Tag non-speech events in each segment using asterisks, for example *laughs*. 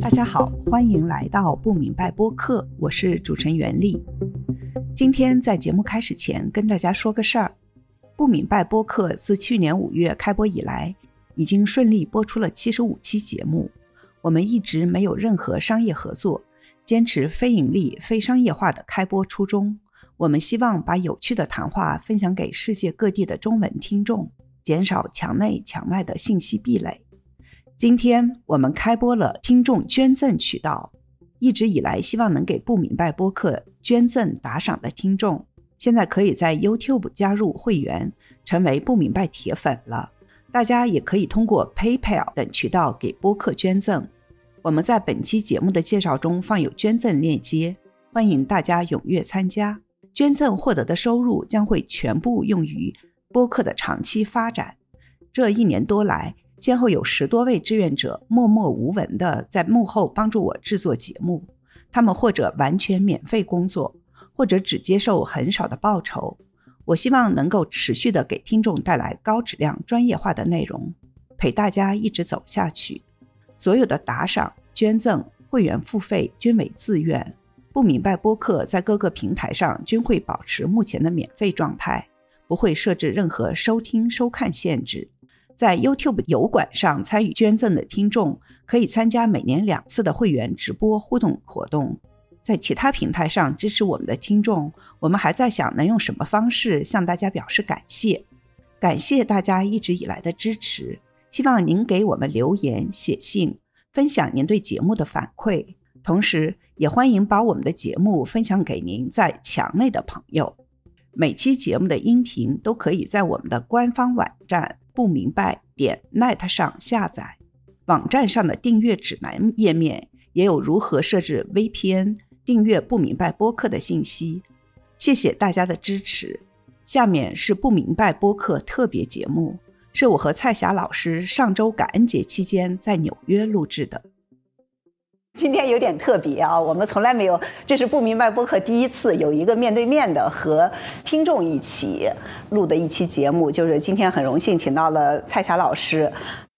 大家好，欢迎来到不明白播客，我是主持人袁丽。今天在节目开始前，跟大家说个事儿：不明白播客自去年五月开播以来，已经顺利播出了七十五期节目。我们一直没有任何商业合作，坚持非盈利、非商业化的开播初衷。我们希望把有趣的谈话分享给世界各地的中文听众，减少墙内墙外的信息壁垒。今天我们开播了听众捐赠渠道，一直以来希望能给不明白播客捐赠打赏的听众，现在可以在 YouTube 加入会员，成为不明白铁粉了。大家也可以通过 PayPal 等渠道给播客捐赠。我们在本期节目的介绍中放有捐赠链接，欢迎大家踊跃参加。捐赠获得的收入将会全部用于播客的长期发展。这一年多来，先后有十多位志愿者默默无闻地在幕后帮助我制作节目，他们或者完全免费工作，或者只接受很少的报酬。我希望能够持续地给听众带来高质量、专业化的内容，陪大家一直走下去。所有的打赏、捐赠、会员付费均为自愿。不明白播客在各个平台上均会保持目前的免费状态，不会设置任何收听、收看限制。在 YouTube 油管上参与捐赠的听众，可以参加每年两次的会员直播互动活动。在其他平台上支持我们的听众，我们还在想能用什么方式向大家表示感谢。感谢大家一直以来的支持，希望您给我们留言、写信，分享您对节目的反馈，同时也欢迎把我们的节目分享给您在墙内的朋友。每期节目的音频都可以在我们的官方网站。不明白点 net 上下载，网站上的订阅指南页面也有如何设置 VPN 订阅不明白播客的信息。谢谢大家的支持。下面是不明白播客特别节目，是我和蔡霞老师上周感恩节期间在纽约录制的。今天有点特别啊，我们从来没有，这是不明白播客第一次有一个面对面的和听众一起录的一期节目，就是今天很荣幸请到了蔡霞老师。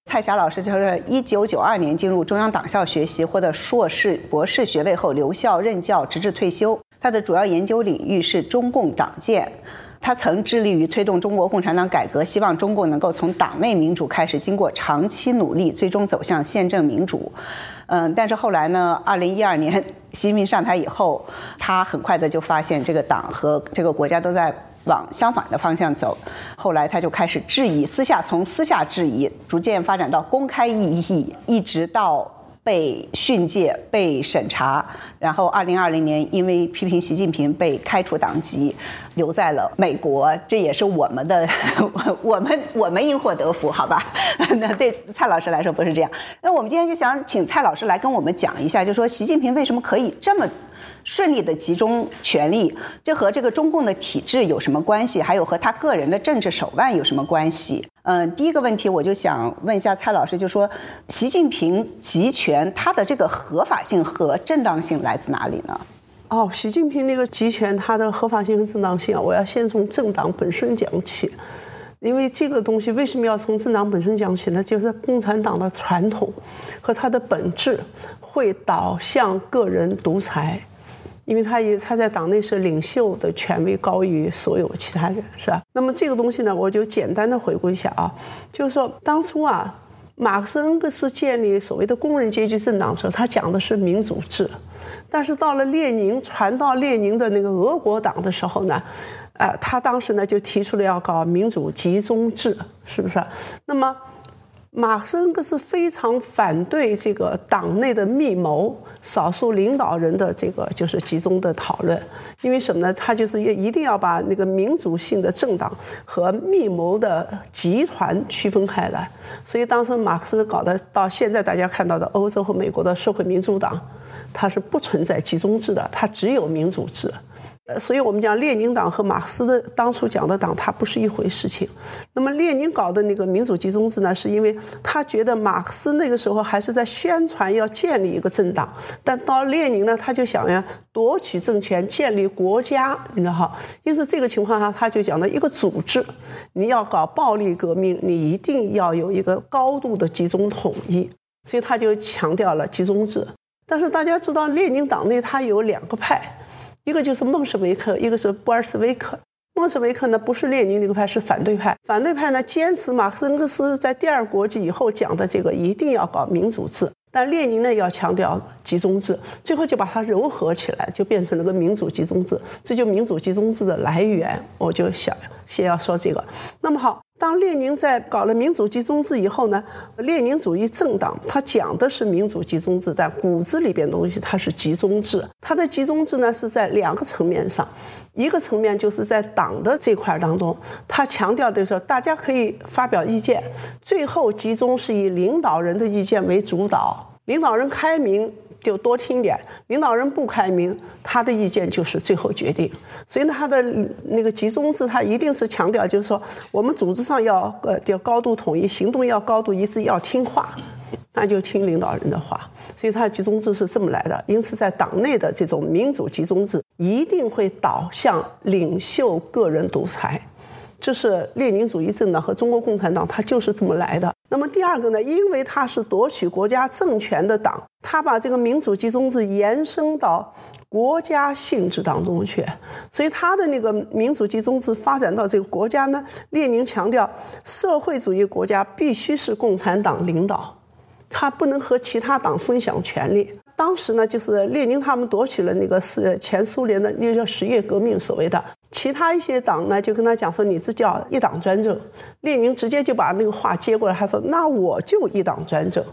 蔡霞老师就是一九九二年进入中央党校学习，获得硕士、博士学位后留校任教，直至退休。他的主要研究领域是中共党建。他曾致力于推动中国共产党改革，希望中共能够从党内民主开始，经过长期努力，最终走向宪政民主。嗯，但是后来呢？二零一二年 *laughs* 习近平上台以后，他很快的就发现这个党和这个国家都在往相反的方向走。后来他就开始质疑，私下从私下质疑，逐渐发展到公开异议，一直到。被训诫、被审查，然后二零二零年因为批评习近平被开除党籍，留在了美国。这也是我们的，*laughs* 我们我们因祸得福，好吧？*laughs* 那对蔡老师来说不是这样。那我们今天就想请蔡老师来跟我们讲一下，就说习近平为什么可以这么。顺利的集中权力，这和这个中共的体制有什么关系？还有和他个人的政治手腕有什么关系？嗯，第一个问题我就想问一下蔡老师，就说习近平集权，他的这个合法性和正当性来自哪里呢？哦，习近平那个集权，它的合法性和正当性啊，我要先从政党本身讲起，因为这个东西为什么要从政党本身讲起呢？就是共产党的传统和它的本质会导向个人独裁。因为他也他在党内是领袖的权威高于所有其他人，是吧？那么这个东西呢，我就简单的回顾一下啊，就是说当初啊，马克思恩格斯建立所谓的工人阶级政党的时候，他讲的是民主制，但是到了列宁传到列宁的那个俄国党的时候呢，呃，他当时呢就提出了要搞民主集中制，是不是？那么。马克思恩格斯非常反对这个党内的密谋、少数领导人的这个就是集中的讨论，因为什么呢？他就是要一定要把那个民主性的政党和密谋的集团区分开来。所以当时马克思搞的，到现在大家看到的欧洲和美国的社会民主党，它是不存在集中制的，它只有民主制。呃，所以我们讲列宁党和马克思的当初讲的党，它不是一回事情。那么列宁搞的那个民主集中制呢，是因为他觉得马克思那个时候还是在宣传要建立一个政党，但到列宁呢，他就想要夺取政权，建立国家，你知道哈。因此这个情况下，他就讲的一个组织，你要搞暴力革命，你一定要有一个高度的集中统一。所以他就强调了集中制。但是大家知道，列宁党内他有两个派，一个就是孟什维克，一个是布尔什维克。孟什维克呢不是列宁那个派，是反对派。反对派呢坚持马克思恩格斯在第二国际以后讲的这个一定要搞民主制，但列宁呢要强调集中制，最后就把它糅合起来，就变成了个民主集中制。这就民主集中制的来源，我就想先要说这个。那么好。当列宁在搞了民主集中制以后呢，列宁主义政党他讲的是民主集中制，但骨子里边东西它是集中制。它的集中制呢是在两个层面上，一个层面就是在党的这块当中，他强调的是大家可以发表意见，最后集中是以领导人的意见为主导，领导人开明。就多听点，领导人不开明，他的意见就是最后决定。所以，他的那个集中制，他一定是强调，就是说我们组织上要呃叫高度统一，行动要高度一致，要听话，那就听领导人的话。所以他的集中制是这么来的。因此，在党内的这种民主集中制，一定会导向领袖个人独裁。这是列宁主义政党和中国共产党，它就是这么来的。那么第二个呢？因为它是夺取国家政权的党，它把这个民主集中制延伸到国家性质当中去，所以它的那个民主集中制发展到这个国家呢，列宁强调社会主义国家必须是共产党领导，它不能和其他党分享权利。当时呢，就是列宁他们夺取了那个是前苏联的那个叫十月革命所谓的。其他一些党呢，就跟他讲说：“你这叫一党专政。”列宁直接就把那个话接过来，他说：“那我就一党专政，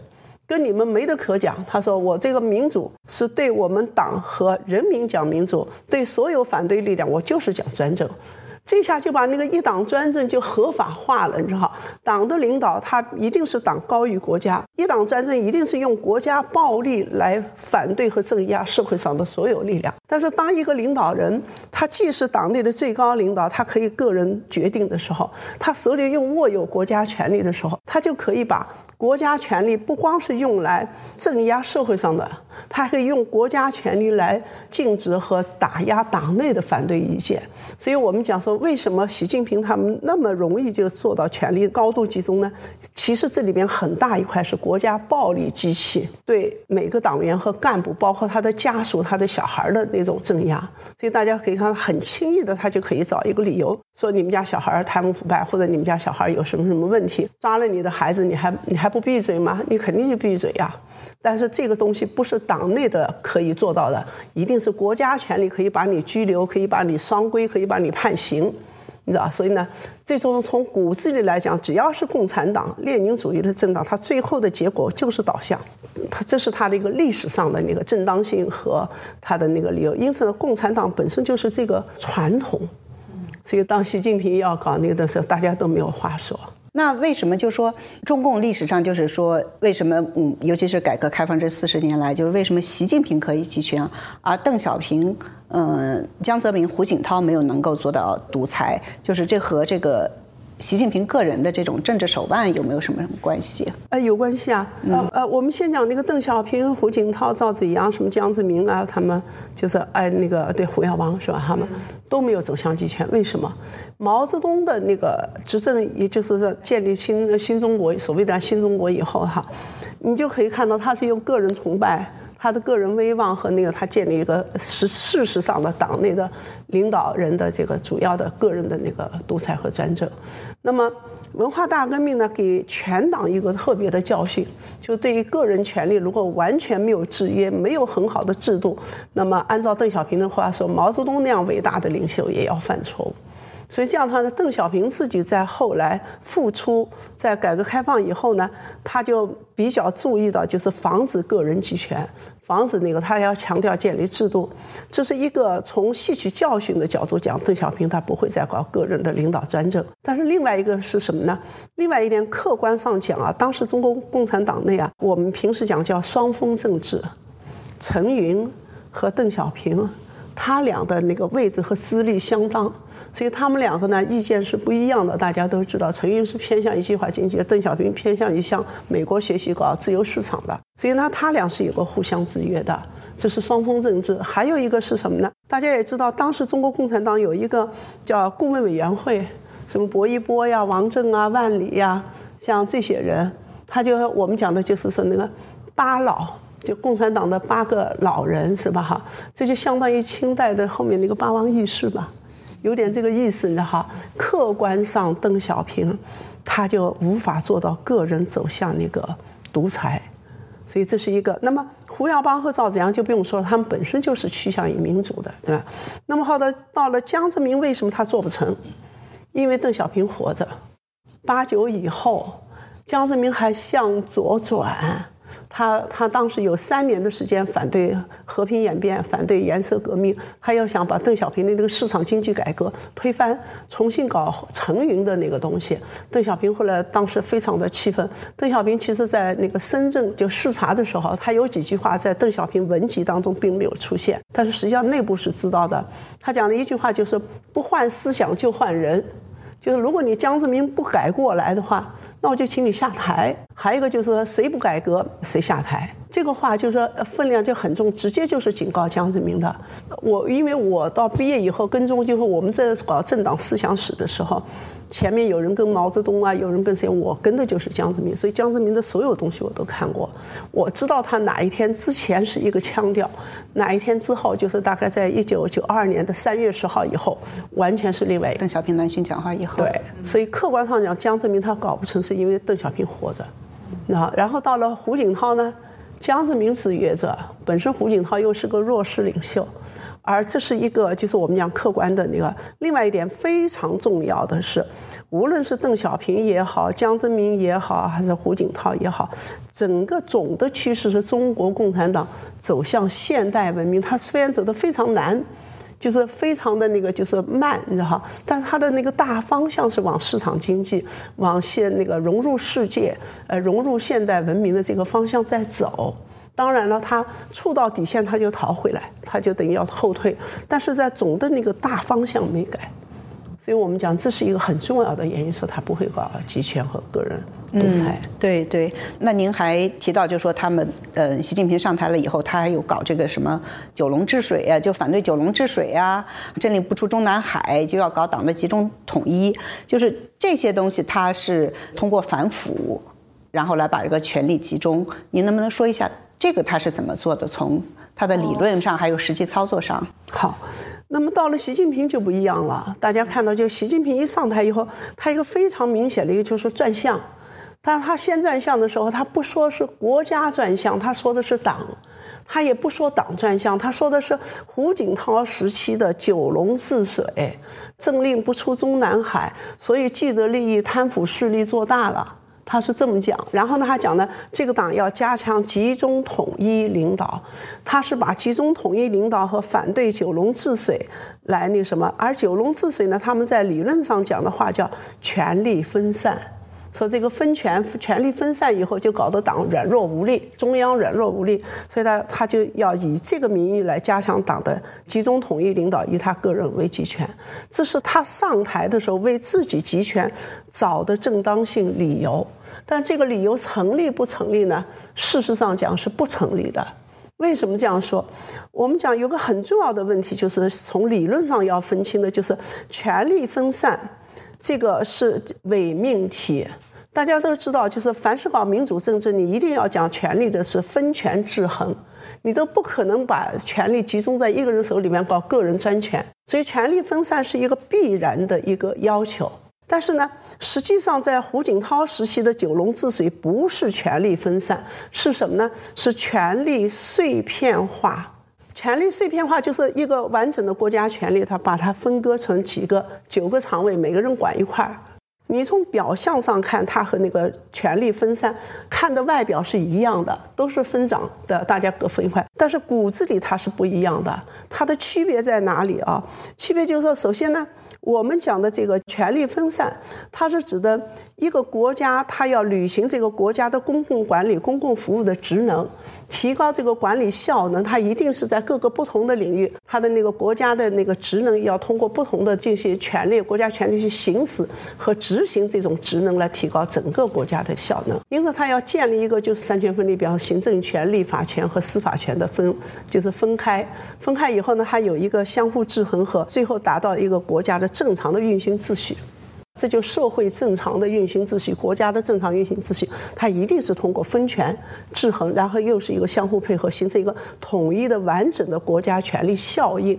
跟你们没得可讲。”他说：“我这个民主是对我们党和人民讲民主，对所有反对力量，我就是讲专政。”这下就把那个一党专政就合法化了，你知道党的领导他一定是党高于国家，一党专政一定是用国家暴力来反对和镇压社会上的所有力量。但是当一个领导人他既是党内的最高领导，他可以个人决定的时候，他手里又握有国家权力的时候，他就可以把国家权力不光是用来镇压社会上的，他还可以用国家权力来禁止和打压党内的反对意见。所以我们讲说。为什么习近平他们那么容易就做到权力高度集中呢？其实这里边很大一块是国家暴力机器对每个党员和干部，包括他的家属、他的小孩的那种镇压。所以大家可以看，很轻易的他就可以找一个理由说你们家小孩贪污腐败，或者你们家小孩有什么什么问题，抓了你的孩子，你还你还不闭嘴吗？你肯定就闭嘴呀。但是这个东西不是党内的可以做到的，一定是国家权力可以把你拘留，可以把你双规，可以把你判刑，你知道所以呢，这种从骨子里来讲，只要是共产党、列宁主义的政党，它最后的结果就是倒向，它这是它的一个历史上的那个正当性和它的那个理由。因此呢，共产党本身就是这个传统，所以当习近平要搞那个的时候，大家都没有话说。那为什么就说中共历史上就是说为什么嗯，尤其是改革开放这四十年来，就是为什么习近平可以集权，而邓小平、嗯江泽民、胡锦涛没有能够做到独裁？就是这和这个。习近平个人的这种政治手腕有没有什么什么关系？呃，有关系啊。呃呃，我们先讲那个邓小平、胡锦涛、赵紫阳、什么江泽民啊，他们就是哎那个对胡耀邦是吧？他们都没有走向集权，为什么？毛泽东的那个执政，也就是建立新新中国，所谓的新中国以后哈，你就可以看到他是用个人崇拜。他的个人威望和那个他建立一个是事实上的党内的领导人的这个主要的个人的那个独裁和专政，那么文化大革命呢，给全党一个特别的教训，就对于个人权利如果完全没有制约，没有很好的制度，那么按照邓小平的话说，毛泽东那样伟大的领袖也要犯错误。所以这样，他的邓小平自己在后来复出，在改革开放以后呢，他就比较注意到，就是防止个人集权，防止那个他要强调建立制度。这是一个从吸取教训的角度讲，邓小平他不会再搞个人的领导专政。但是另外一个是什么呢？另外一点客观上讲啊，当时中国共产党内啊，我们平时讲叫双峰政治，陈云和邓小平，他俩的那个位置和资历相当。所以他们两个呢意见是不一样的。大家都知道，陈云是偏向于计划经济，邓小平偏向于向美国学习搞自由市场的。所以呢，他俩是有个互相制约的，这是双峰政治。还有一个是什么呢？大家也知道，当时中国共产党有一个叫顾问委员会，什么薄一波呀、王震啊、万里呀，像这些人。他就我们讲的就是说那个八老，就共产党的八个老人是吧？哈，这就相当于清代的后面那个八王议事吧，有点这个意思，你知道哈。客观上，邓小平他就无法做到个人走向那个独裁。所以这是一个。那么胡耀邦和赵紫阳就不用说，他们本身就是趋向于民主的，对吧？那么好的，到了江泽民，为什么他做不成？因为邓小平活着，八九以后，江泽民还向左转。他他当时有三年的时间反对和平演变，反对颜色革命，他要想把邓小平的那个市场经济改革推翻，重新搞成云的那个东西。邓小平后来当时非常的气愤。邓小平其实在那个深圳就视察的时候，他有几句话在邓小平文集当中并没有出现，但是实际上内部是知道的。他讲了一句话，就是不换思想就换人。就是如果你江泽民不改过来的话，那我就请你下台。还有一个就是说，谁不改革谁下台。这个话就是说分量就很重，直接就是警告江泽民的。我因为我到毕业以后跟踪，就是我们在搞政党思想史的时候，前面有人跟毛泽东啊，有人跟谁，我跟的就是江泽民，所以江泽民的所有东西我都看过。我知道他哪一天之前是一个腔调，哪一天之后就是大概在一九九二年的三月十号以后，完全是另外。邓小平南巡讲话以后。对，所以客观上讲，江泽民他搞不成是因为邓小平活着，那然后到了胡锦涛呢？江泽民制约着，本身胡锦涛又是个弱势领袖，而这是一个就是我们讲客观的那个。另外一点非常重要的是，无论是邓小平也好，江泽民也好，还是胡锦涛也好，整个总的趋势是中国共产党走向现代文明。它虽然走得非常难。就是非常的那个，就是慢，你知道哈，但是它的那个大方向是往市场经济、往现那个融入世界、呃融入现代文明的这个方向在走。当然了，它触到底线，它就逃回来，它就等于要后退。但是在总的那个大方向没改。所以我们讲，这是一个很重要的原因，说他不会搞集权和个人独裁。对对，那您还提到，就说他们，呃，习近平上台了以后，他还有搞这个什么九龙治水啊，就反对九龙治水啊，政令不出中南海，就要搞党的集中统一，就是这些东西，他是通过反腐，然后来把这个权力集中。您能不能说一下这个他是怎么做的？从他的理论上，还有实际操作上？好。那么到了习近平就不一样了，大家看到，就习近平一上台以后，他一个非常明显的一个就是转向，但是他先转向的时候，他不说是国家转向，他说的是党，他也不说党转向，他说的是胡锦涛时期的九龙治水，政令不出中南海，所以既得利益贪腐势力做大了。他是这么讲，然后呢，他讲呢，这个党要加强集中统一领导，他是把集中统一领导和反对九龙治水来那个什么，而九龙治水呢，他们在理论上讲的话叫权力分散。说这个分权、权力分散以后，就搞得党软弱无力，中央软弱无力，所以他他就要以这个名义来加强党的集中统一领导，以他个人为集权。这是他上台的时候为自己集权找的正当性理由。但这个理由成立不成立呢？事实上讲是不成立的。为什么这样说？我们讲有个很重要的问题，就是从理论上要分清的，就是权力分散。这个是伪命题，大家都知道，就是凡是搞民主政治，你一定要讲权力的是分权制衡，你都不可能把权力集中在一个人手里面搞个人专权，所以权力分散是一个必然的一个要求。但是呢，实际上在胡锦涛时期的九龙治水不是权力分散，是什么呢？是权力碎片化。权力碎片化就是一个完整的国家权力，它把它分割成几个九个常委，每个人管一块儿。你从表象上看，它和那个权力分散看的外表是一样的，都是分长的，大家各分一块。但是骨子里它是不一样的，它的区别在哪里啊？区别就是说，首先呢，我们讲的这个权力分散，它是指的一个国家，它要履行这个国家的公共管理、公共服务的职能。提高这个管理效能，它一定是在各个不同的领域，它的那个国家的那个职能要通过不同的进行权力，国家权力去行使和执行这种职能来提高整个国家的效能。因此，它要建立一个就是三权分立，比方行政权、立法权和司法权的分，就是分开。分开以后呢，它有一个相互制衡和最后达到一个国家的正常的运行秩序。这就社会正常的运行秩序，国家的正常运行秩序，它一定是通过分权制衡，然后又是一个相互配合，形成一个统一的完整的国家权力效应。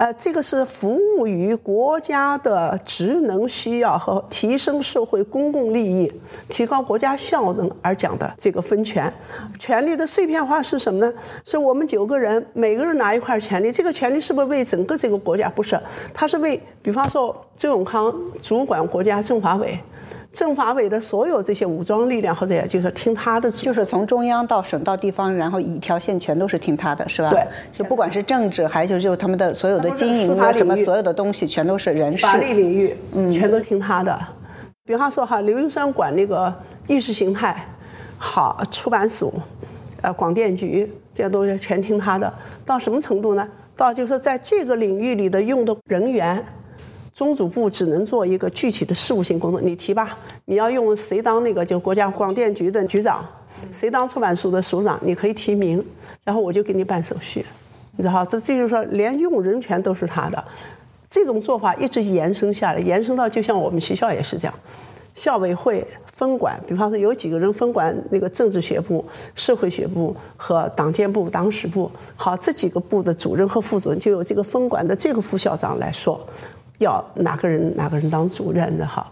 呃，这个是服务于国家的职能需要和提升社会公共利益、提高国家效能而讲的这个分权。权力的碎片化是什么呢？是我们九个人每个人拿一块权利，这个权利是不是为整个这个国家？不是，它是为，比方说周永康主管国家政法委。政法委的所有这些武装力量，或者也就是听他的，就是从中央到省到地方，然后一条线全都是听他的，是吧？对，就不管是政治，还是就他们的所有的经营啊，什么所有的东西，全都是人事。法律领域，嗯，全都听他的。比方说哈，刘云山管那个意识形态，好，出版署，呃，广电局，这些东西全听他的。到什么程度呢？到就是在这个领域里的用的人员。中组部只能做一个具体的事务性工作，你提吧。你要用谁当那个就国家广电局的局长，谁当出版署的署长，你可以提名，然后我就给你办手续，你知道？这这就是说，连用人权都是他的。这种做法一直延伸下来，延伸到就像我们学校也是这样，校委会分管，比方说有几个人分管那个政治学部、社会学部和党建部、党史部。好，这几个部的主任和副主任就由这个分管的这个副校长来说。要哪个人哪个人当主任的哈，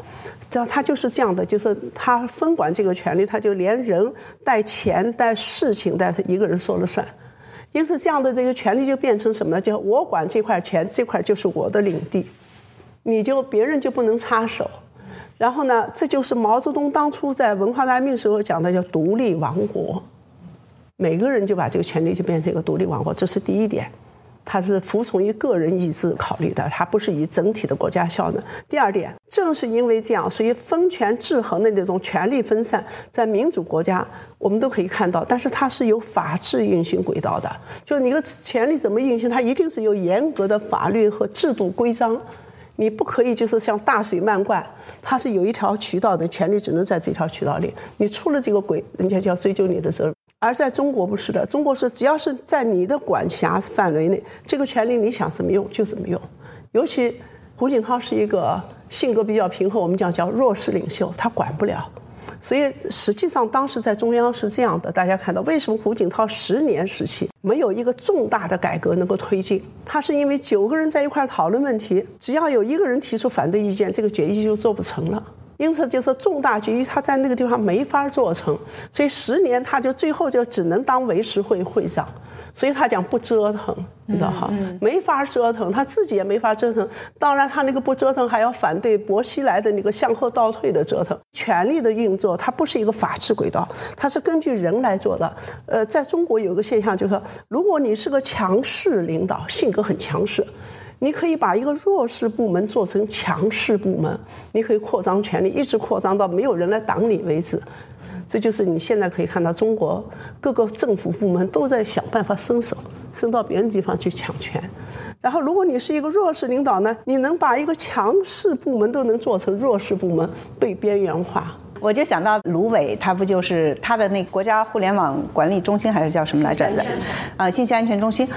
只要他就是这样的，就是他分管这个权利，他就连人带钱带事情带是一个人说了算，因此这样的这个权利就变成什么呢？就我管这块钱，这块就是我的领地，你就别人就不能插手。然后呢，这就是毛泽东当初在文化大革命时候讲的叫独立王国，每个人就把这个权利就变成一个独立王国，这是第一点。它是服从于个人意志考虑的，它不是以整体的国家效能。第二点，正是因为这样，所以分权制衡的那种权力分散，在民主国家我们都可以看到，但是它是有法治运行轨道的，就是你的权力怎么运行，它一定是有严格的法律和制度规章，你不可以就是像大水漫灌，它是有一条渠道的，权利只能在这条渠道里，你出了这个轨，人家就要追究你的责任。而在中国不是的，中国是只要是在你的管辖范围内，这个权利你想怎么用就怎么用。尤其胡锦涛是一个性格比较平和，我们讲叫弱势领袖，他管不了。所以实际上当时在中央是这样的，大家看到为什么胡锦涛十年时期没有一个重大的改革能够推进？他是因为九个人在一块讨论问题，只要有一个人提出反对意见，这个决议就做不成了。因此，就是重大决议他在那个地方没法做成，所以十年他就最后就只能当维持会会长，所以他讲不折腾，你知道哈，没法折腾，他自己也没法折腾。当然，他那个不折腾还要反对薄熙来的那个向后倒退的折腾。权力的运作，它不是一个法治轨道，它是根据人来做的。呃，在中国有个现象，就是说，如果你是个强势领导，性格很强势。你可以把一个弱势部门做成强势部门，你可以扩张权力，一直扩张到没有人来挡你为止。这就是你现在可以看到中国各个政府部门都在想办法伸手，伸到别人地方去抢权。然后，如果你是一个弱势领导呢，你能把一个强势部门都能做成弱势部门，被边缘化。我就想到卢伟，他不就是他的那国家互联网管理中心还是叫什么来着的？啊，信息安全中心。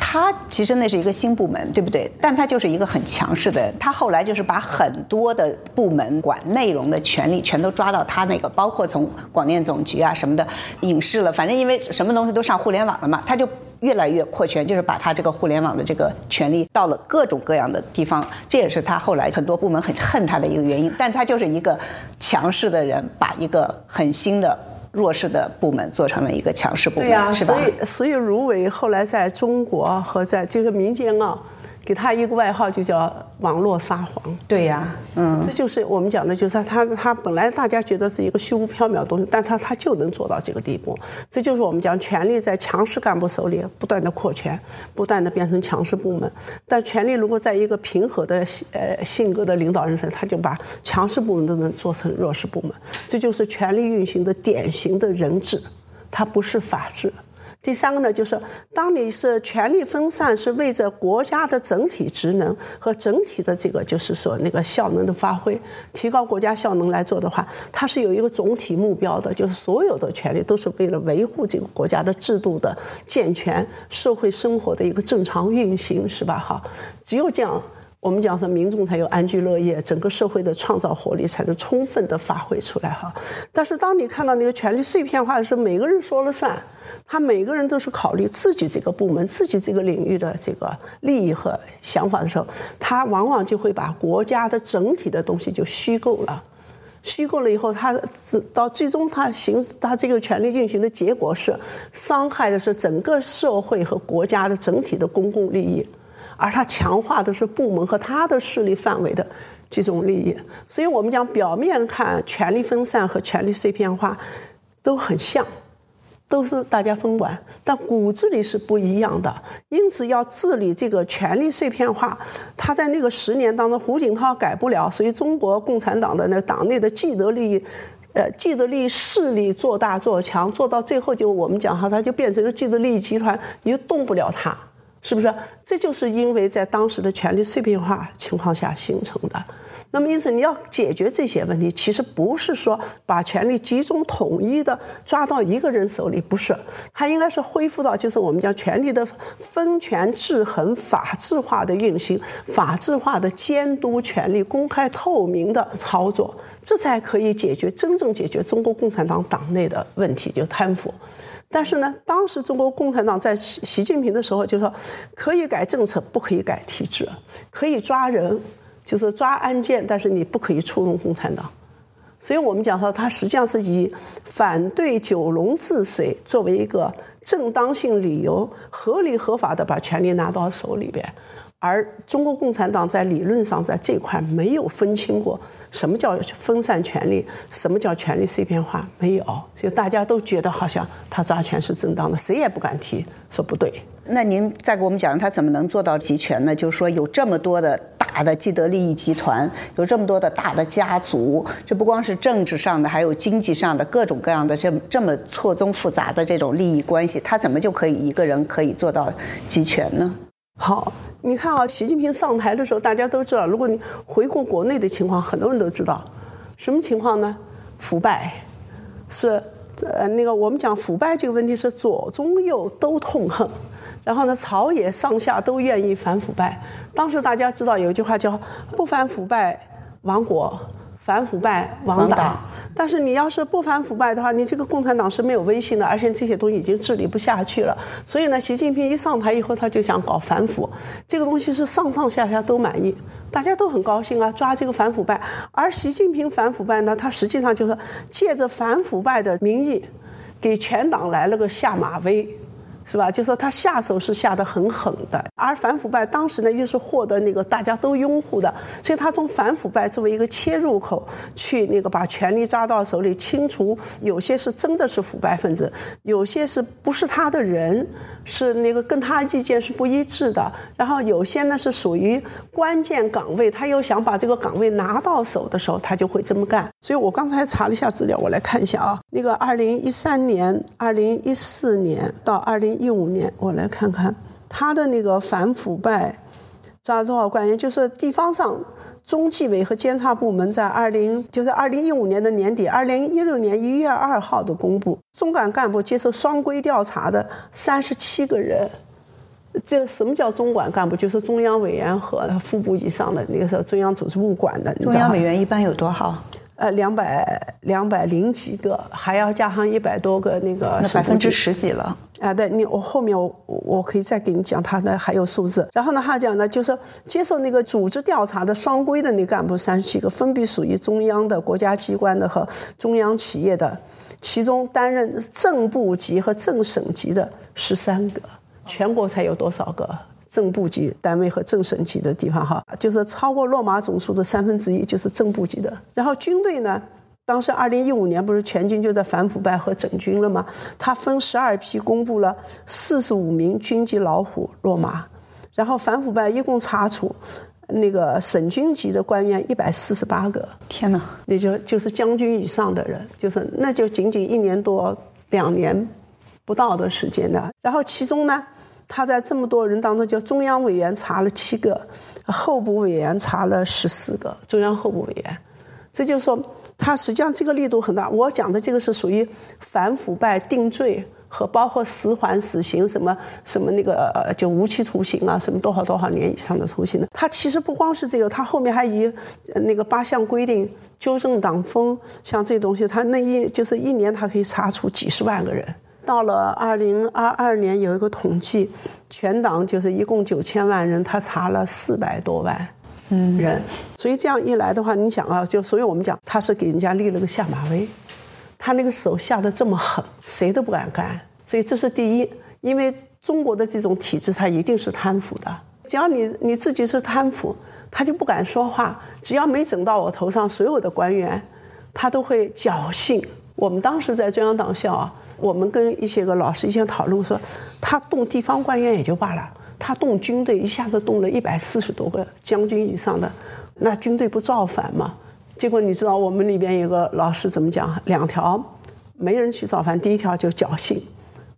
他其实那是一个新部门，对不对？但他就是一个很强势的人。他后来就是把很多的部门管内容的权利全都抓到他那个，包括从广电总局啊什么的影视了。反正因为什么东西都上互联网了嘛，他就越来越扩权，就是把他这个互联网的这个权利到了各种各样的地方。这也是他后来很多部门很恨他的一个原因。但他就是一个强势的人，把一个很新的。弱势的部门做成了一个强势部门，是吧？所以，所以卢伟后来在中国和在这个民间啊。给他一个外号就叫网络撒谎。对呀，嗯，这就是我们讲的，就是他他本来大家觉得是一个虚无缥缈的东西，但他他就能做到这个地步。这就是我们讲权力在强势干部手里不断的扩权，不断的变成强势部门。但权力如果在一个平和的呃性格的领导人身上，他就把强势部门都能做成弱势部门。这就是权力运行的典型的人治，它不是法治。第三个呢，就是当你是权力分散，是为着国家的整体职能和整体的这个，就是说那个效能的发挥，提高国家效能来做的话，它是有一个总体目标的，就是所有的权利都是为了维护这个国家的制度的健全，社会生活的一个正常运行，是吧？哈，只有这样。我们讲说民众才有安居乐业，整个社会的创造活力才能充分的发挥出来哈。但是当你看到那个权力碎片化的时候，每个人说了算，他每个人都是考虑自己这个部门、自己这个领域的这个利益和想法的时候，他往往就会把国家的整体的东西就虚构了。虚构了以后，他到最终他行他这个权力运行的结果是伤害的是整个社会和国家的整体的公共利益。而它强化的是部门和他的势力范围的这种利益，所以我们讲表面看权力分散和权力碎片化都很像，都是大家分管，但骨子里是不一样的。因此要治理这个权力碎片化，他在那个十年当中，胡锦涛改不了，所以中国共产党的那党内的既得利益，呃，既得利益势力做大做强，做到最后就我们讲哈，他就变成了既得利益集团，你就动不了他。是不是？这就是因为在当时的权力碎片化情况下形成的。那么，因此你要解决这些问题，其实不是说把权力集中统一的抓到一个人手里，不是。它应该是恢复到就是我们讲权力的分权制衡、法治化的运行、法治化的监督权力、公开透明的操作，这才可以解决真正解决中国共产党党内的问题，就贪腐。但是呢，当时中国共产党在习习近平的时候就说，可以改政策，不可以改体制；可以抓人，就是抓案件，但是你不可以触动共产党。所以我们讲说，他实际上是以反对九龙治水作为一个正当性理由，合理合法的把权力拿到手里边。而中国共产党在理论上在这块没有分清过什么叫分散权力，什么叫权力碎片化，没有，就大家都觉得好像他抓权是正当的，谁也不敢提说不对。那您再给我们讲，他怎么能做到集权呢？就是说有这么多的大的既得利益集团，有这么多的大的家族，这不光是政治上的，还有经济上的各种各样的这这么错综复杂的这种利益关系，他怎么就可以一个人可以做到集权呢？好。你看啊，习近平上台的时候，大家都知道。如果你回顾国内的情况，很多人都知道，什么情况呢？腐败，是呃那个我们讲腐败这个问题是左中右都痛恨，然后呢，朝野上下都愿意反腐败。当时大家知道有一句话叫“不反腐败亡国”。反腐败亡党，但是你要是不反腐败的话，你这个共产党是没有威信的，而且这些东西已经治理不下去了。所以呢，习近平一上台以后，他就想搞反腐，这个东西是上上下下都满意，大家都很高兴啊，抓这个反腐败。而习近平反腐败呢，他实际上就是借着反腐败的名义，给全党来了个下马威。是吧？就是他下手是下得很狠的，而反腐败当时呢又是获得那个大家都拥护的，所以他从反腐败作为一个切入口，去那个把权力抓到手里，清除有些是真的是腐败分子，有些是不是他的人，是那个跟他意见是不一致的，然后有些呢是属于关键岗位，他又想把这个岗位拿到手的时候，他就会这么干。所以我刚才查了一下资料，我来看一下啊，那个二零一三年、二零一四年到二零。一五年，我来看看他的那个反腐败抓了多少官员，就是地方上中纪委和监察部门在二零，就是二零一五年的年底，二零一六年一月二号的公布，中管干部接受双规调查的三十七个人。这什么叫中管干部？就是中央委员和副部以上的那个时候中央组织部管的。中央委员一般有多少？呃，两百两百零几个，还要加上一百多个那个。那百分之十几了。啊，对你，我后面我我可以再给你讲他的还有数字。然后呢，他讲呢，就是接受那个组织调查的双规的那干部三十七个，分别属于中央的国家机关的和中央企业的，其中担任正部级和正省级的十三个，全国才有多少个？正部级单位和正省级的地方，哈，就是超过落马总数的三分之一，就是正部级的。然后军队呢，当时二零一五年不是全军就在反腐败和整军了吗？他分十二批公布了四十五名军级老虎落马，然后反腐败一共查处那个省军级的官员一百四十八个。天哪！那就就是将军以上的人，就是那就仅仅一年多两年不到的时间的。然后其中呢？他在这么多人当中，就中央委员查了七个，候补委员查了十四个，中央候补委员，这就是说，他实际上这个力度很大。我讲的这个是属于反腐败定罪和包括死缓、死刑什么什么那个就无期徒刑啊，什么多少多少年以上的徒刑的。他其实不光是这个，他后面还以那个八项规定纠正党风，像这东西，他那一就是一年他可以查处几十万个人。到了二零二二年有一个统计，全党就是一共九千万人，他查了四百多万人。所以这样一来的话，你想啊，就所以我们讲他是给人家立了个下马威。他那个手下的这么狠，谁都不敢干，所以这是第一。因为中国的这种体制，他一定是贪腐的。只要你你自己是贪腐，他就不敢说话。只要没整到我头上，所有的官员，他都会侥幸。我们当时在中央党校啊，我们跟一些个老师一起讨论说，他动地方官员也就罢了，他动军队一下子动了一百四十多个将军以上的，那军队不造反吗？结果你知道我们里边有个老师怎么讲？两条，没人去造反。第一条就侥幸，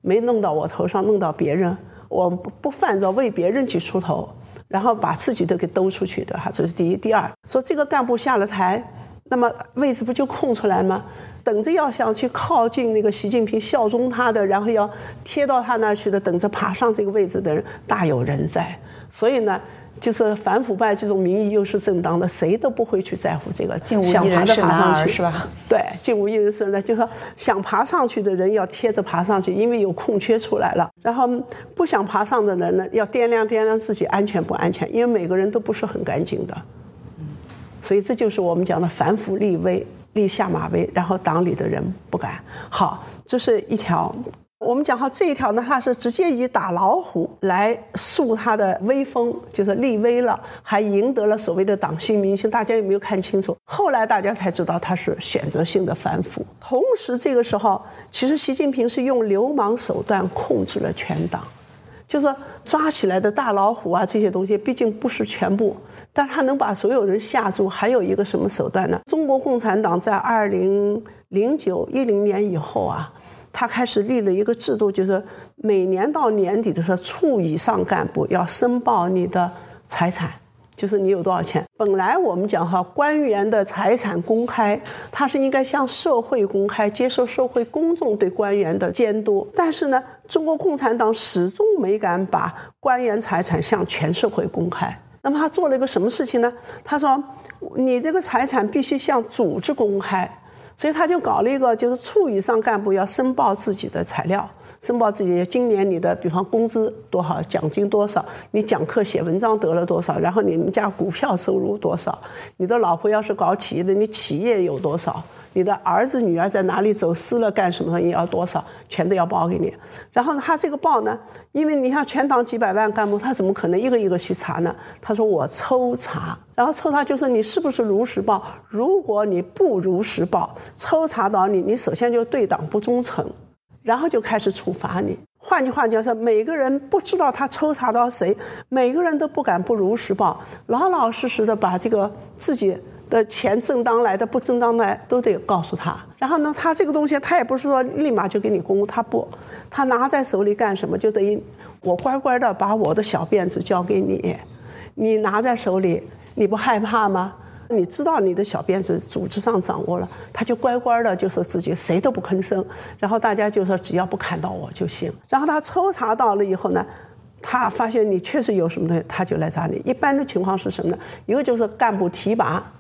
没弄到我头上，弄到别人，我不不犯着为别人去出头，然后把自己都给兜出去的哈。这是第一。第二，说这个干部下了台，那么位置不就空出来吗？等着要想去靠近那个习近平效忠他的，然后要贴到他那儿去的，等着爬上这个位置的人大有人在。所以呢。就是反腐败这种名义又是正当的，谁都不会去在乎这个。想爬的爬上去是吧？对，进无一人是呢，就是说想爬上去的人要贴着爬上去，因为有空缺出来了。然后不想爬上的人呢，要掂量掂量自己安全不安全，因为每个人都不是很干净的。所以这就是我们讲的反腐立威、立下马威，然后党里的人不敢。好，这是一条。我们讲哈这一条呢，它是直接以打老虎来树他的威风，就是立威了，还赢得了所谓的党性民心。大家有没有看清楚？后来大家才知道他是选择性的反腐。同时，这个时候其实习近平是用流氓手段控制了全党，就是抓起来的大老虎啊这些东西，毕竟不是全部，但他能把所有人吓住。还有一个什么手段呢？中国共产党在二零零九一零年以后啊。他开始立了一个制度，就是每年到年底的时候，处以上干部要申报你的财产，就是你有多少钱。本来我们讲哈，官员的财产公开，他是应该向社会公开，接受社会公众对官员的监督。但是呢，中国共产党始终没敢把官员财产向全社会公开。那么他做了一个什么事情呢？他说，你这个财产必须向组织公开。所以他就搞了一个，就是处以上干部要申报自己的材料，申报自己今年你的，比方工资多少，奖金多少，你讲课写文章得了多少，然后你们家股票收入多少，你的老婆要是搞企业的，你企业有多少。你的儿子女儿在哪里走私了干什么？你要多少，全都要报给你。然后他这个报呢，因为你像全党几百万干部，他怎么可能一个一个去查呢？他说我抽查，然后抽查就是你是不是如实报。如果你不如实报，抽查到你，你首先就对党不忠诚，然后就开始处罚你。换句话讲说，每个人不知道他抽查到谁，每个人都不敢不如实报，老老实实的把这个自己。的钱正当来的不正当来都得告诉他，然后呢，他这个东西他也不是说立马就给你公，他不，他拿在手里干什么？就等于我乖乖的把我的小辫子交给你，你拿在手里，你不害怕吗？你知道你的小辫子组织上掌握了，他就乖乖的，就是自己谁都不吭声，然后大家就说只要不砍到我就行。然后他抽查到了以后呢，他发现你确实有什么东西，他就来找你。一般的情况是什么呢？一个就是干部提拔。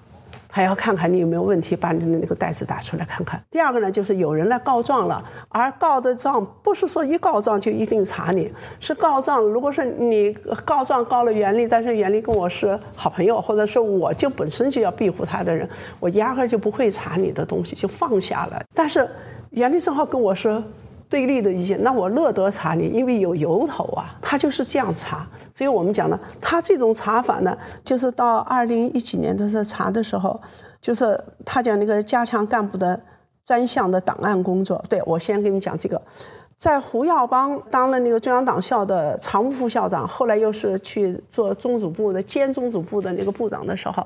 还要看看你有没有问题，把你的那个袋子打出来看看。第二个呢，就是有人来告状了，而告的状不是说一告状就一定查你，是告状。如果是你告状告了袁立，但是袁立跟我是好朋友，或者是我就本身就要庇护他的人，我压根就不会查你的东西，就放下了。但是袁立正好跟我说。对立的意见，那我乐得查你，因为有由头啊。他就是这样查，所以我们讲呢，他这种查法呢，就是到二零一几年的时候查的时候，就是他讲那个加强干部的专项的档案工作。对我先跟你讲这个，在胡耀邦当了那个中央党校的常务副校长，后来又是去做中组部的兼中组部的那个部长的时候，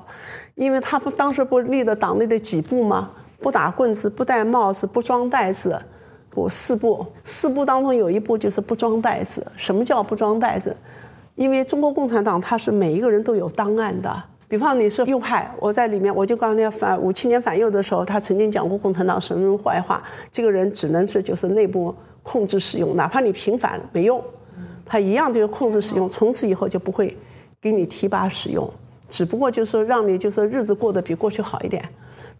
因为他不当时不立了党内的几部吗？不打棍子，不戴帽子，不装袋子。不四部，四部当中有一部就是不装袋子。什么叫不装袋子？因为中国共产党它是每一个人都有档案的。比方你是右派，我在里面，我就刚才反五七年反右的时候，他曾经讲过共产党什么人坏话，这个人只能是就是内部控制使用，哪怕你平反没用，他一样就是控制使用，从此以后就不会给你提拔使用，只不过就是说让你就是日子过得比过去好一点。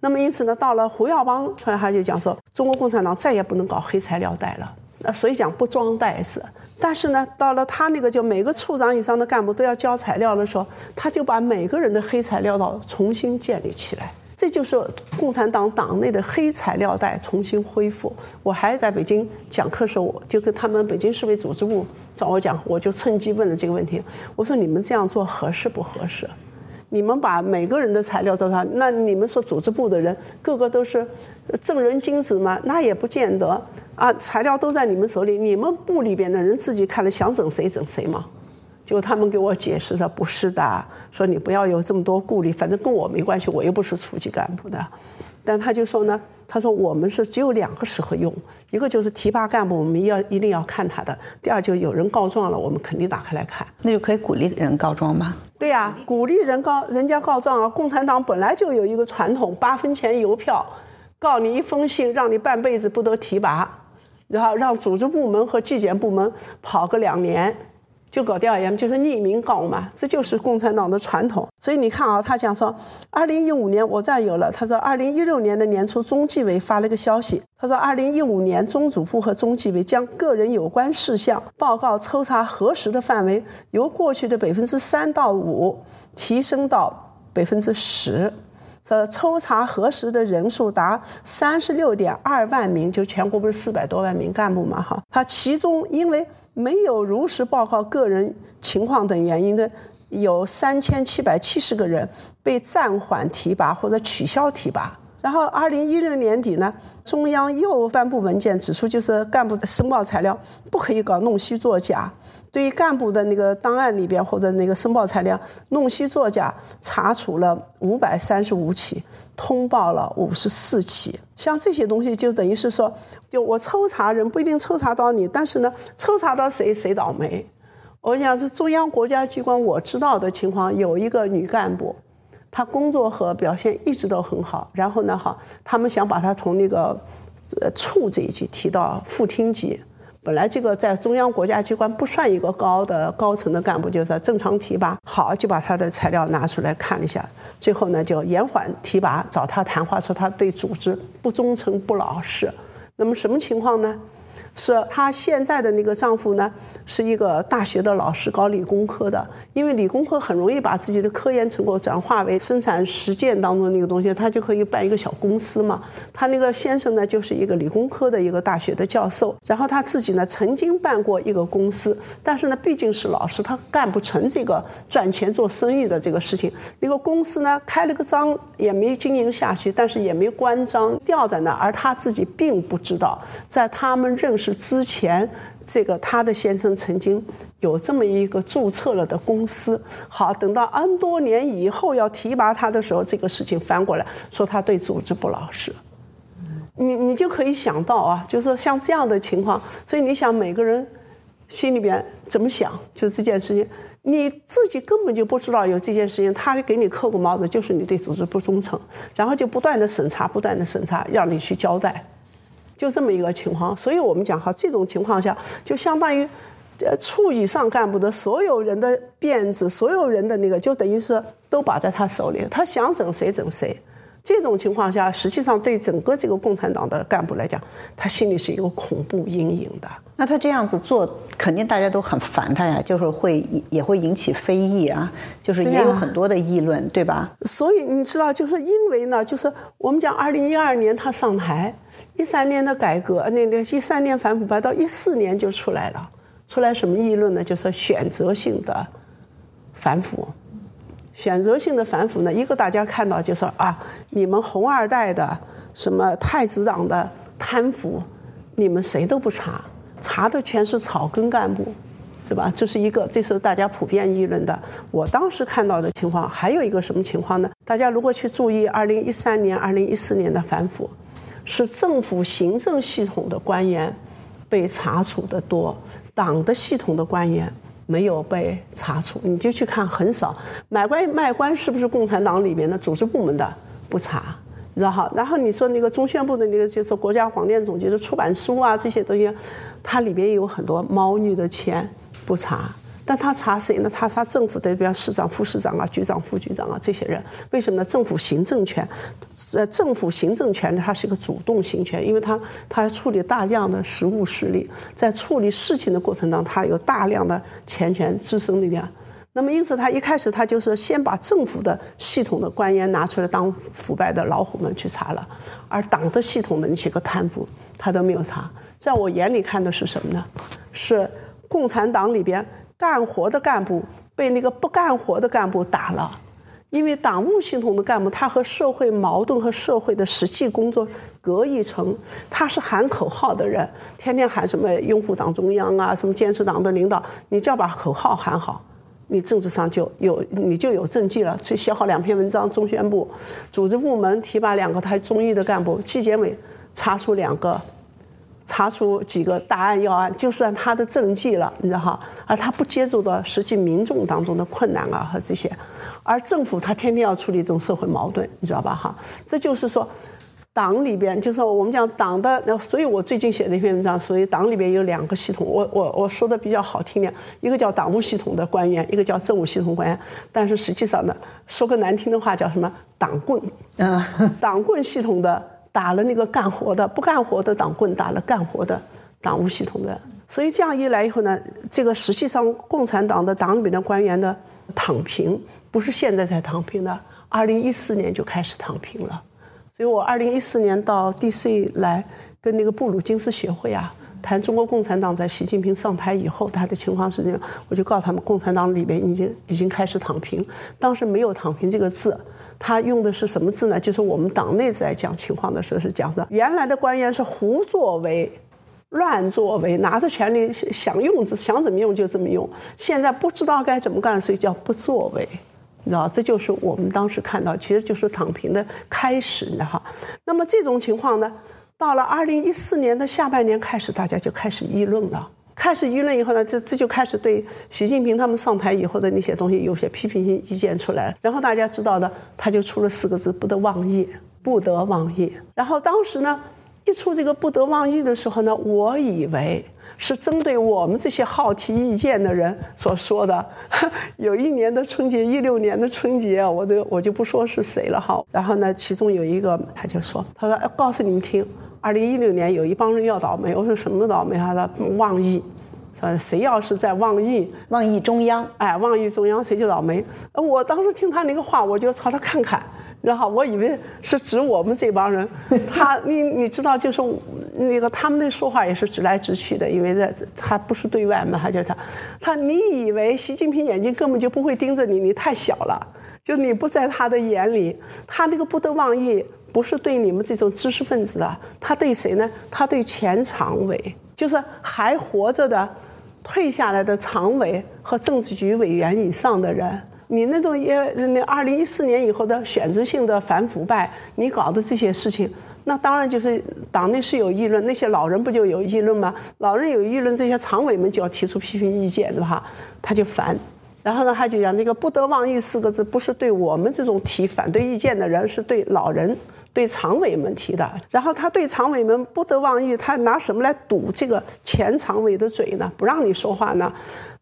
那么因此呢，到了胡耀邦出来，他就讲说，中国共产党再也不能搞黑材料袋了。那所以讲不装袋子。但是呢，到了他那个就每个处长以上的干部都要交材料的时候，他就把每个人的黑材料袋重新建立起来。这就是共产党党内的黑材料袋重新恢复。我还在北京讲课时候，我就跟他们北京市委组织部找我讲，我就趁机问了这个问题。我说你们这样做合适不合适？你们把每个人的材料都上，那你们说组织部的人个个都是正人君子吗？那也不见得啊。材料都在你们手里，你们部里边的人自己看了想整谁整谁嘛。就他们给我解释说不是的，说你不要有这么多顾虑，反正跟我没关系，我又不是处级干部的。但他就说呢，他说我们是只有两个时候用，一个就是提拔干部，我们要一定要看他的；第二就有人告状了，我们肯定打开来看。那就可以鼓励人告状吗？对呀，鼓励人告人家告状啊！共产党本来就有一个传统，八分钱邮票，告你一封信，让你半辈子不得提拔，然后让组织部门和纪检部门跑个两年。就搞调研，就是匿名告嘛，这就是共产党的传统。所以你看啊，他讲说，二零一五年我这有了。他说，二零一六年的年初，中纪委发了个消息，他说，二零一五年中组部和中纪委将个人有关事项报告抽查核实的范围由过去的百分之三到五提升到百分之十。说抽查核实的人数达三十六点二万名，就全国不是四百多万名干部嘛？哈，他其中因为没有如实报告个人情况等原因的，有三千七百七十个人被暂缓提拔或者取消提拔。然后，二零一六年底呢，中央又颁布文件指出，就是干部的申报材料不可以搞弄虚作假。对于干部的那个档案里边或者那个申报材料弄虚作假，查处了五百三十五起，通报了五十四起。像这些东西，就等于是说，就我抽查人不一定抽查到你，但是呢，抽查到谁谁倒霉。我想是中央国家机关我知道的情况，有一个女干部。她工作和表现一直都很好，然后呢，哈，他们想把她从那个处这一级提到副厅级。本来这个在中央国家机关不算一个高的高层的干部，就是正常提拔。好，就把他的材料拿出来看了一下，最后呢就延缓提拔，找他谈话，说他对组织不忠诚、不老实。那么什么情况呢？是她现在的那个丈夫呢，是一个大学的老师，搞理工科的。因为理工科很容易把自己的科研成果转化为生产实践当中那个东西，他就可以办一个小公司嘛。他那个先生呢，就是一个理工科的一个大学的教授，然后他自己呢曾经办过一个公司，但是呢毕竟是老师，他干不成这个赚钱做生意的这个事情。那个公司呢开了个张也没经营下去，但是也没关张，吊在那，而他自己并不知道，在他们认识。是之前这个他的先生曾经有这么一个注册了的公司，好，等到 N 多年以后要提拔他的时候，这个事情翻过来说他对组织不老实，你你就可以想到啊，就是像这样的情况，所以你想每个人心里边怎么想，就是这件事情，你自己根本就不知道有这件事情，他给你扣个帽子，就是你对组织不忠诚，然后就不断的审查，不断的审查，让你去交代。就这么一个情况，所以我们讲哈，这种情况下就相当于，呃，处以上干部的所有人的辫子，所有人的那个，就等于是都把在他手里，他想整谁整谁。这种情况下，实际上对整个这个共产党的干部来讲，他心里是一个恐怖阴影的。那他这样子做，肯定大家都很烦他呀，就是会也会引起非议啊，就是也有很多的议论，对吧？所以你知道，就是因为呢，就是我们讲二零一二年他上台，一三年的改革，那那一三年反腐败到一四年就出来了，出来什么议论呢？就是选择性的反腐。选择性的反腐呢？一个大家看到就说啊，你们红二代的什么太子党的贪腐，你们谁都不查，查的全是草根干部，对吧？这是一个，这是大家普遍议论的。我当时看到的情况，还有一个什么情况呢？大家如果去注意，二零一三年、二零一四年的反腐，是政府行政系统的官员被查处的多，党的系统的官员。没有被查处，你就去看很少买官卖官是不是共产党里面的组织部门的不查，你知道哈？然后你说那个中宣部的那个就是国家广电总局的出版书啊这些东西，它里边有很多猫腻的钱不查，但他查谁呢？他查政府的，比如市长、副市长啊、局长、副局长啊这些人。为什么呢？政府行政权，呃，政府行政权呢，它是一个主动行权，因为它它处理大量的实务实力，在处理事情的过程当中，它有大量的钱权滋生力量。那么，因此他一开始他就是先把政府的系统的官员拿出来当腐败的老虎们去查了，而党的系统的那些个贪腐他都没有查。在我眼里看的是什么呢？是共产党里边干活的干部被那个不干活的干部打了，因为党务系统的干部他和社会矛盾和社会的实际工作隔一层，他是喊口号的人，天天喊什么拥护党中央啊，什么坚持党的领导，你只要把口号喊好。你政治上就有你就有政绩了，去写好两篇文章。中宣部组织部门提拔两个台中意的干部，纪检委查出两个，查出几个大案要案，就算他的政绩了，你知道哈？而他不接触到实际民众当中的困难啊和这些，而政府他天天要处理这种社会矛盾，你知道吧哈？这就是说。党里边就是我们讲党的，所以我最近写的一篇文章，所以党里边有两个系统。我我我说的比较好听点，一个叫党务系统的官员，一个叫政务系统官员。但是实际上呢，说个难听的话叫什么？党棍。啊，党棍系统的打了那个干活的，不干活的党棍打了干活的党务系统的。所以这样一来以后呢，这个实际上共产党的党里面的官员的躺平，不是现在才躺平的，二零一四年就开始躺平了。所以我二零一四年到 DC 来跟那个布鲁金斯学会啊谈中国共产党在习近平上台以后他的情况是这样，我就告诉他们，共产党里面已经已经开始躺平。当时没有“躺平”这个字，他用的是什么字呢？就是我们党内在讲情况的时候是讲的，原来的官员是胡作为、乱作为，拿着权力想用想怎么用就怎么用，现在不知道该怎么干，所以叫不作为。你知道，这就是我们当时看到，其实就是躺平的开始，你知道哈。那么这种情况呢，到了二零一四年的下半年开始，大家就开始议论了。开始议论以后呢，这这就开始对习近平他们上台以后的那些东西有些批评性意见出来。然后大家知道的，他就出了四个字：不得妄议，不得妄议。然后当时呢，一出这个不得妄议的时候呢，我以为。是针对我们这些好奇意见的人所说的。*laughs* 有一年的春节，一六年的春节，我就我就不说是谁了哈。然后呢，其中有一个他就说：“他说告诉你们听，二零一六年有一帮人要倒霉。”我说什么倒霉？他说妄议，说谁要是在妄议，妄议中央，哎，妄议中央谁就倒霉。我当时听他那个话，我就朝他看看。然后我以为是指我们这帮人，*laughs* 他你你知道就是那个他们那说话也是直来直去的，因为这他不是对外嘛，他就他他你以为习近平眼睛根本就不会盯着你，你太小了，就你不在他的眼里，他那个不得妄议不是对你们这种知识分子的，他对谁呢？他对前常委，就是还活着的、退下来的常委和政治局委员以上的人。你那种也那二零一四年以后的选择性的反腐败，你搞的这些事情，那当然就是党内是有议论，那些老人不就有议论吗？老人有议论，这些常委们就要提出批评意见，对吧？他就烦，然后呢，他就讲这个“不得妄议”四个字，不是对我们这种提反对意见的人，是对老人、对常委们提的。然后他对常委们“不得妄议”，他拿什么来堵这个前常委的嘴呢？不让你说话呢？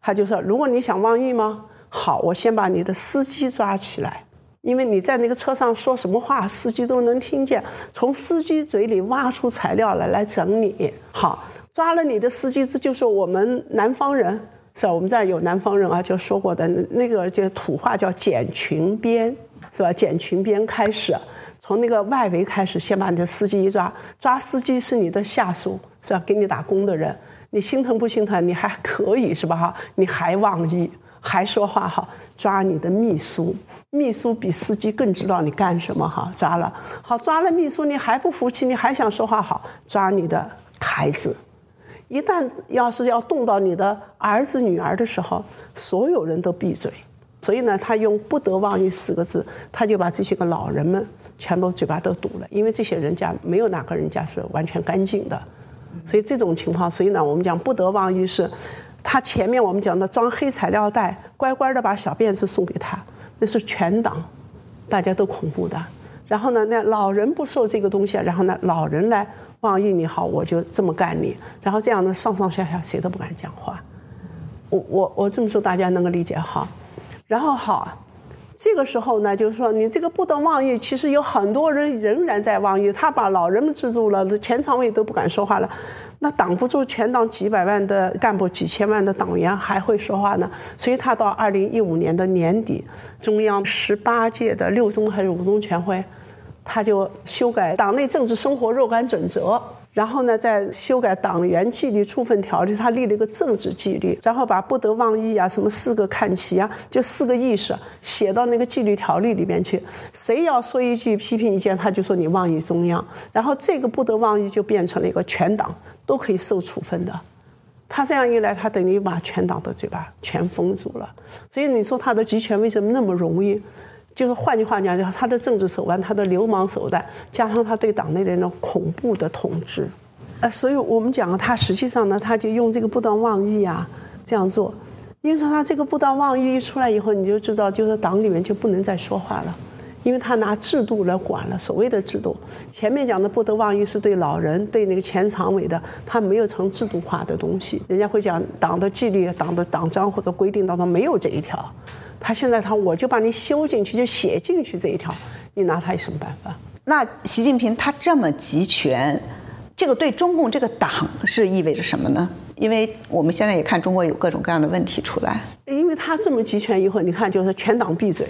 他就说：“如果你想妄议吗？”好，我先把你的司机抓起来，因为你在那个车上说什么话，司机都能听见。从司机嘴里挖出材料来，来整你。好，抓了你的司机，这就是我们南方人，是吧？我们这儿有南方人啊，就说过的那个就土话叫剪裙边，是吧？剪裙边开始，从那个外围开始，先把你的司机一抓，抓司机是你的下属，是吧？给你打工的人，你心疼不心疼？你还可以是吧？哈，你还忘记。还说话哈，抓你的秘书，秘书比司机更知道你干什么哈，抓了，好抓了秘书，你还不服气，你还想说话好，抓你的孩子，一旦要是要动到你的儿子女儿的时候，所有人都闭嘴，所以呢，他用不得忘于四个字，他就把这些个老人们全部嘴巴都堵了，因为这些人家没有哪个人家是完全干净的，所以这种情况，所以呢，我们讲不得忘于是。他前面我们讲的装黑材料袋，乖乖的把小辫子送给他，那是全党，大家都恐怖的。然后呢，那老人不受这个东西，然后呢，老人来妄议你好，我就这么干你，然后这样呢，上上下下谁都不敢讲话。我我我这么说，大家能够理解哈。然后好，这个时候呢，就是说你这个不得妄议，其实有很多人仍然在妄议，他把老人们制住了，前常委都不敢说话了，那挡不住全党几百万的干部、几千万的党员还会说话呢。所以他到二零一五年的年底，中央十八届的六中还是五中全会，他就修改党内政治生活若干准则。然后呢，再修改党员纪律处分条例，他立了一个政治纪律，然后把不得妄议啊，什么四个看齐啊，就四个意识写到那个纪律条例里面去。谁要说一句批评意见，他就说你妄议中央。然后这个不得妄议就变成了一个全党都可以受处分的。他这样一来，他等于把全党的嘴巴全封住了。所以你说他的集权为什么那么容易？就是换句话讲，就是他的政治手腕、他的流氓手段，加上他对党内的那种恐怖的统治，呃，所以我们讲他实际上呢，他就用这个不当妄议啊这样做。因此，他这个不当妄议一出来以后，你就知道，就是党里面就不能再说话了，因为他拿制度来管了。所谓的制度，前面讲的不得妄议是对老人、对那个前常委的，他没有成制度化的东西。人家会讲党的纪律、党的党章或者规定当中没有这一条。他现在他我就把你修进去，就写进去这一条，你拿他有什么办法？那习近平他这么集权，这个对中共这个党是意味着什么呢？因为我们现在也看中国有各种各样的问题出来。因为他这么集权以后，你看就是全党闭嘴，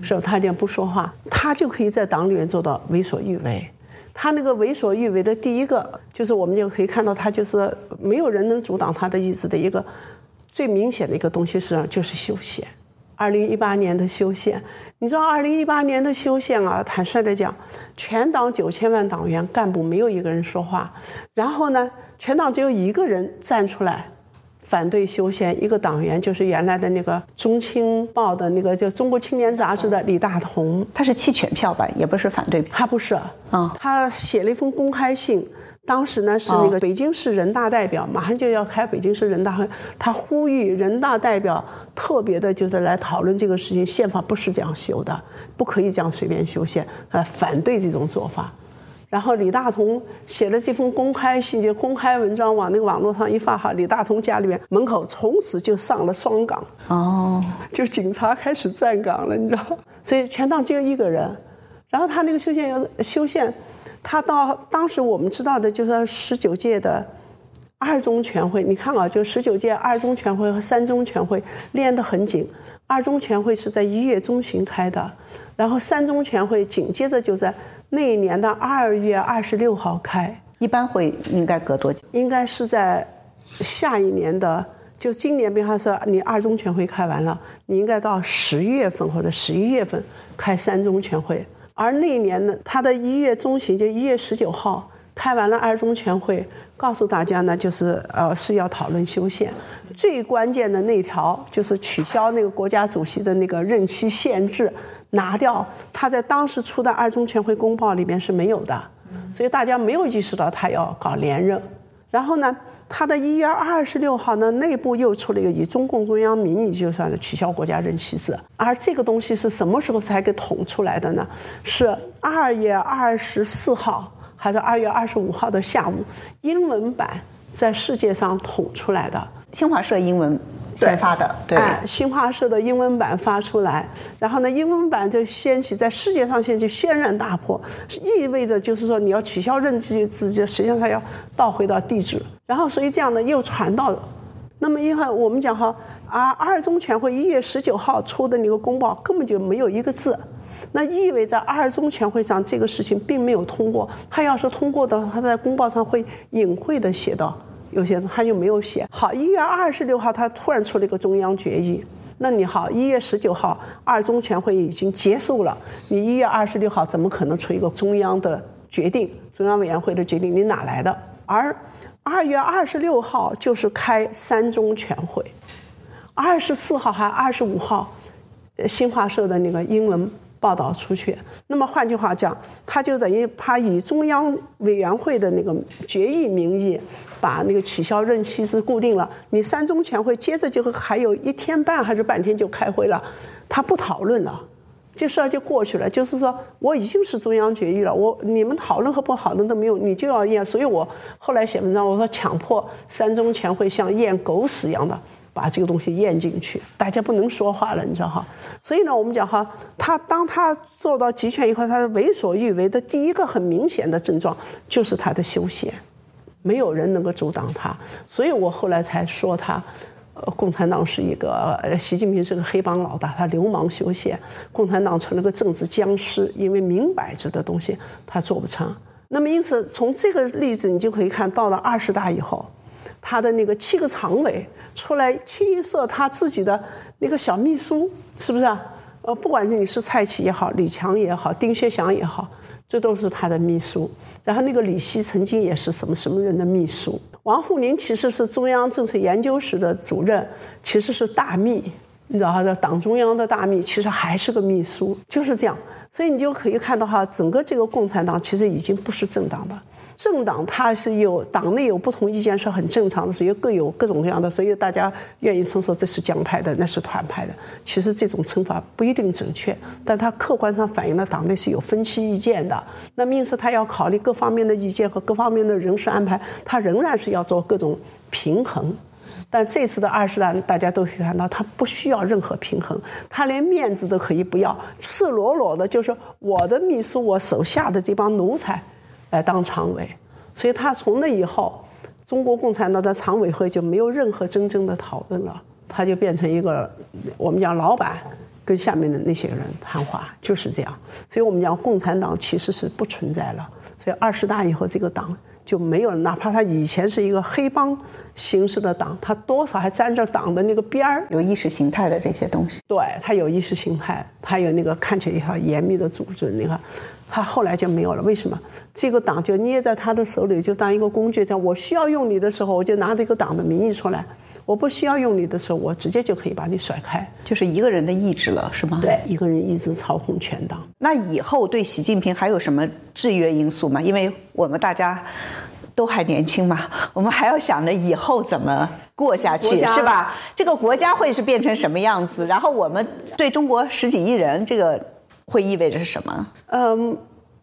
是吧？他就不说话，他就可以在党里面做到为所欲为。他那个为所欲为的第一个，就是我们就可以看到他就是没有人能阻挡他的意志的一个最明显的一个东西是就是修宪。二零一八年的修宪，你知道二零一八年的修宪啊？坦率的讲，全党九千万党员干部没有一个人说话，然后呢，全党只有一个人站出来反对修宪，一个党员就是原来的那个《中青报》的那个叫《中国青年杂志》的李大同，他是弃权票吧？也不是反对票，他不是，嗯，他写了一封公开信。当时呢是那个北京市人大代表，马上就要开北京市人大会，他呼吁人大代表特别的就是来讨论这个事情，宪法不是这样修的，不可以这样随便修宪，呃，反对这种做法。然后李大同写了这封公开信，就公开文章往那个网络上一发，哈，李大同家里面门口从此就上了双岗，哦，*laughs* 就警察开始站岗了，你知道，所以全党只有一个人，然后他那个修宪要修宪。他到当时我们知道的就是十九届的二中全会，你看啊，就十九届二中全会和三中全会连得很紧。二中全会是在一月中旬开的，然后三中全会紧接着就在那一年的二月二十六号开。一般会应该隔多久？应该是在下一年的，就今年，比方说你二中全会开完了，你应该到十月份或者十一月份开三中全会。而那一年呢，他的一月中旬，就一月十九号开完了二中全会，告诉大家呢，就是呃是要讨论修宪，最关键的那条就是取消那个国家主席的那个任期限制，拿掉。他在当时出的二中全会公报里面是没有的，所以大家没有意识到他要搞连任。然后呢，他的一月二十六号呢，内部又出了一个以中共中央名义就算是取消国家任期制，而这个东西是什么时候才给捅出来的呢？是二月二十四号还是二月二十五号的下午，英文版在世界上捅出来的，新华社英文。先发的，对，新华社的英文版发出来，然后呢，英文版就掀起在世界上掀起轩然大波，意味着就是说你要取消任期制，实际上它要倒回到地址，然后所以这样呢又传到了，那么因为我们讲哈，啊，二中全会一月十九号出的那个公报根本就没有一个字，那意味着二中全会上这个事情并没有通过，他要是通过的话，他在公报上会隐晦的写到。有些他就没有写好。一月二十六号，他突然出了一个中央决议。那你好，一月十九号二中全会已经结束了，你一月二十六号怎么可能出一个中央的决定？中央委员会的决定你哪来的？而二月二十六号就是开三中全会，二十四号还二十五号，新华社的那个英文。报道出去，那么换句话讲，他就等于他以中央委员会的那个决议名义，把那个取消任期是固定了。你三中全会接着就还有一天半还是半天就开会了，他不讨论了，这事儿就过去了。就是说我已经是中央决议了，我你们讨论和不讨论都没有，你就要验。所以我后来写文章，我说强迫三中全会像验狗屎一样的把这个东西验进去，大家不能说话了，你知道哈。所以呢，我们讲哈，他当他做到集权以后，他为所欲为的第一个很明显的症状就是他的休闲。没有人能够阻挡他，所以我后来才说他，共产党是一个，习近平是个黑帮老大，他流氓修宪，共产党成了个政治僵尸，因为明摆着的东西他做不成。那么因此从这个例子你就可以看到了二十大以后，他的那个七个常委出来清一色他自己的那个小秘书，是不是啊？呃，不管你是蔡奇也好，李强也好，丁薛祥也好。这都是他的秘书，然后那个李希曾经也是什么什么人的秘书，王沪宁其实是中央政策研究室的主任，其实是大秘，你知道哈，党中央的大秘，其实还是个秘书，就是这样，所以你就可以看到哈，整个这个共产党其实已经不是政党的。政党它是有党内有不同意见是很正常的，所以各有各种各样的，所以大家愿意称说这是江派的，那是团派的。其实这种称法不一定准确，但它客观上反映了党内是有分歧意见的。那因此他要考虑各方面的意见和各方面的人事安排，他仍然是要做各种平衡。但这次的二十大，大家都可以看到，他不需要任何平衡，他连面子都可以不要，赤裸裸的就是我的秘书，我手下的这帮奴才。来当常委，所以他从那以后，中国共产党的常委会就没有任何真正的讨论了，他就变成一个我们讲老板跟下面的那些人谈话，就是这样。所以我们讲共产党其实是不存在了。所以二十大以后，这个党就没有了，哪怕他以前是一个黑帮形式的党，他多少还沾着党的那个边儿，有意识形态的这些东西。对他有意识形态，他有那个看起来一套严密的组织，你看。他后来就没有了，为什么？这个党就捏在他的手里，就当一个工具。在我需要用你的时候，我就拿这个党的名义出来；我不需要用你的时候，我直接就可以把你甩开。就是一个人的意志了，是吗？对，一个人意志操控全党。那以后对习近平还有什么制约因素吗？因为我们大家都还年轻嘛，我们还要想着以后怎么过下去，是吧？这个国家会是变成什么样子？然后我们对中国十几亿人这个。会意味着什么？嗯，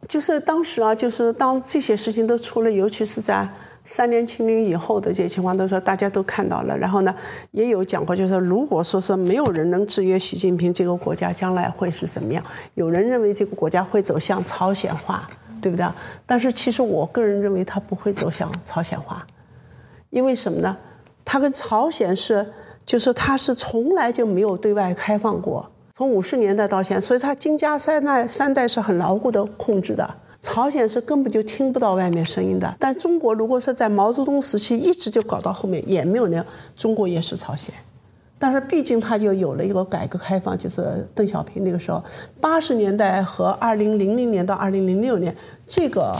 就是当时啊，就是当这些事情都出了，尤其是在三年清零以后的这些情况，都说大家都看到了。然后呢，也有讲过，就是如果说是没有人能制约习近平，这个国家将来会是怎么样？有人认为这个国家会走向朝鲜化，对不对？但是其实我个人认为，它不会走向朝鲜化，因为什么呢？它跟朝鲜是，就是它是从来就没有对外开放过。从五十年代到现在，所以它金家三代三代是很牢固的控制的。朝鲜是根本就听不到外面声音的。但中国如果是在毛泽东时期一直就搞到后面，也没有那样，中国也是朝鲜。但是毕竟它就有了一个改革开放，就是邓小平那个时候，八十年代和二零零零年到二零零六年这个。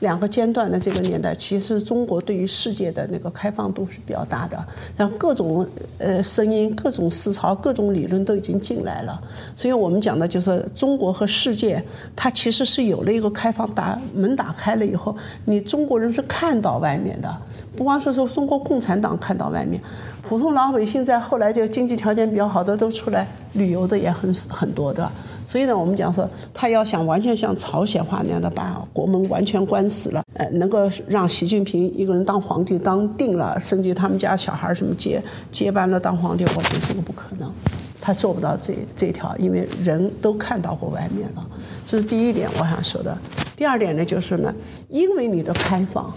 两个间断的这个年代，其实中国对于世界的那个开放度是比较大的，然后各种呃声音、各种思潮、各种理论都已经进来了。所以我们讲的就是中国和世界，它其实是有了一个开放大门打开了以后，你中国人是看到外面的，不光是说中国共产党看到外面。普通老百姓在后来就经济条件比较好的都出来旅游的也很很多对吧，所以呢，我们讲说他要想完全像朝鲜话那样的把国门完全关死了，呃，能够让习近平一个人当皇帝当定了，甚至他们家小孩什么接接班了当皇帝，我觉得这个不可能，他做不到这这条，因为人都看到过外面了，这是第一点我想说的。第二点呢，就是呢，因为你的开放，